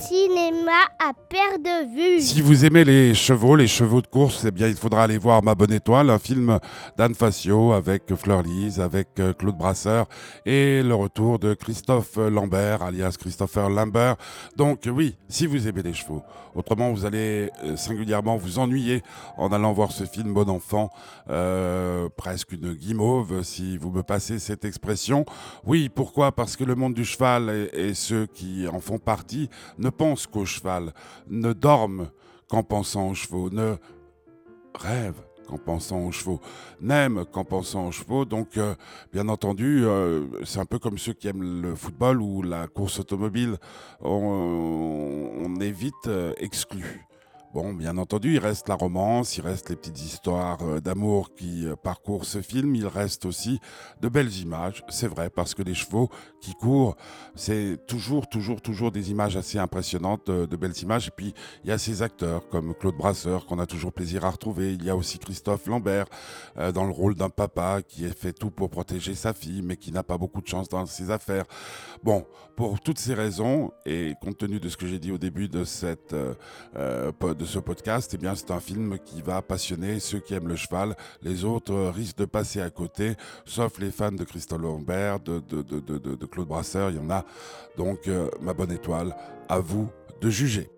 cinéma à perte de vue. Si vous aimez les chevaux, les chevaux de course, eh bien, il faudra aller voir Ma Bonne Étoile, un film d'Anne Facio avec Fleur Lise, avec euh, Claude Brasseur et le retour de Christophe Lambert, alias Christopher Lambert. Donc, oui, si vous aimez les chevaux. Autrement, vous allez euh, singulièrement vous ennuyer en allant voir ce film Bon Enfant, euh, presque une guimauve, si vous me passez cette expression. Oui, pourquoi? Parce que le monde du cheval et ceux qui en font partie ne pensent qu'au cheval, ne dorment qu'en pensant aux chevaux, ne rêvent qu'en pensant aux chevaux, n'aiment qu'en pensant aux chevaux. Donc, euh, bien entendu, euh, c'est un peu comme ceux qui aiment le football ou la course automobile. On, on est vite euh, exclu. Bon, bien entendu, il reste la romance, il reste les petites histoires euh, d'amour qui euh, parcourent ce film, il reste aussi de belles images, c'est vrai, parce que les chevaux qui courent, c'est toujours, toujours, toujours des images assez impressionnantes, de, de, belles images. Et puis, il y a ces acteurs comme Claude Brasseur qu'on a toujours plaisir à retrouver. Il y a aussi Christophe Lambert euh, dans le rôle d'un papa qui fait tout pour protéger sa fille, mais qui n'a pas beaucoup de chance dans ses affaires. Bon, pour toutes ces raisons, et compte tenu de ce que j'ai dit au début de cette euh, ce podcast, eh bien, c'est un film qui va passionner ceux qui aiment le cheval. Les autres risquent de passer à côté, sauf les fans de Christophe Lambert, de, Claude Brasseur. Il y en a. Donc, euh, ma bonne étoile, à vous de juger.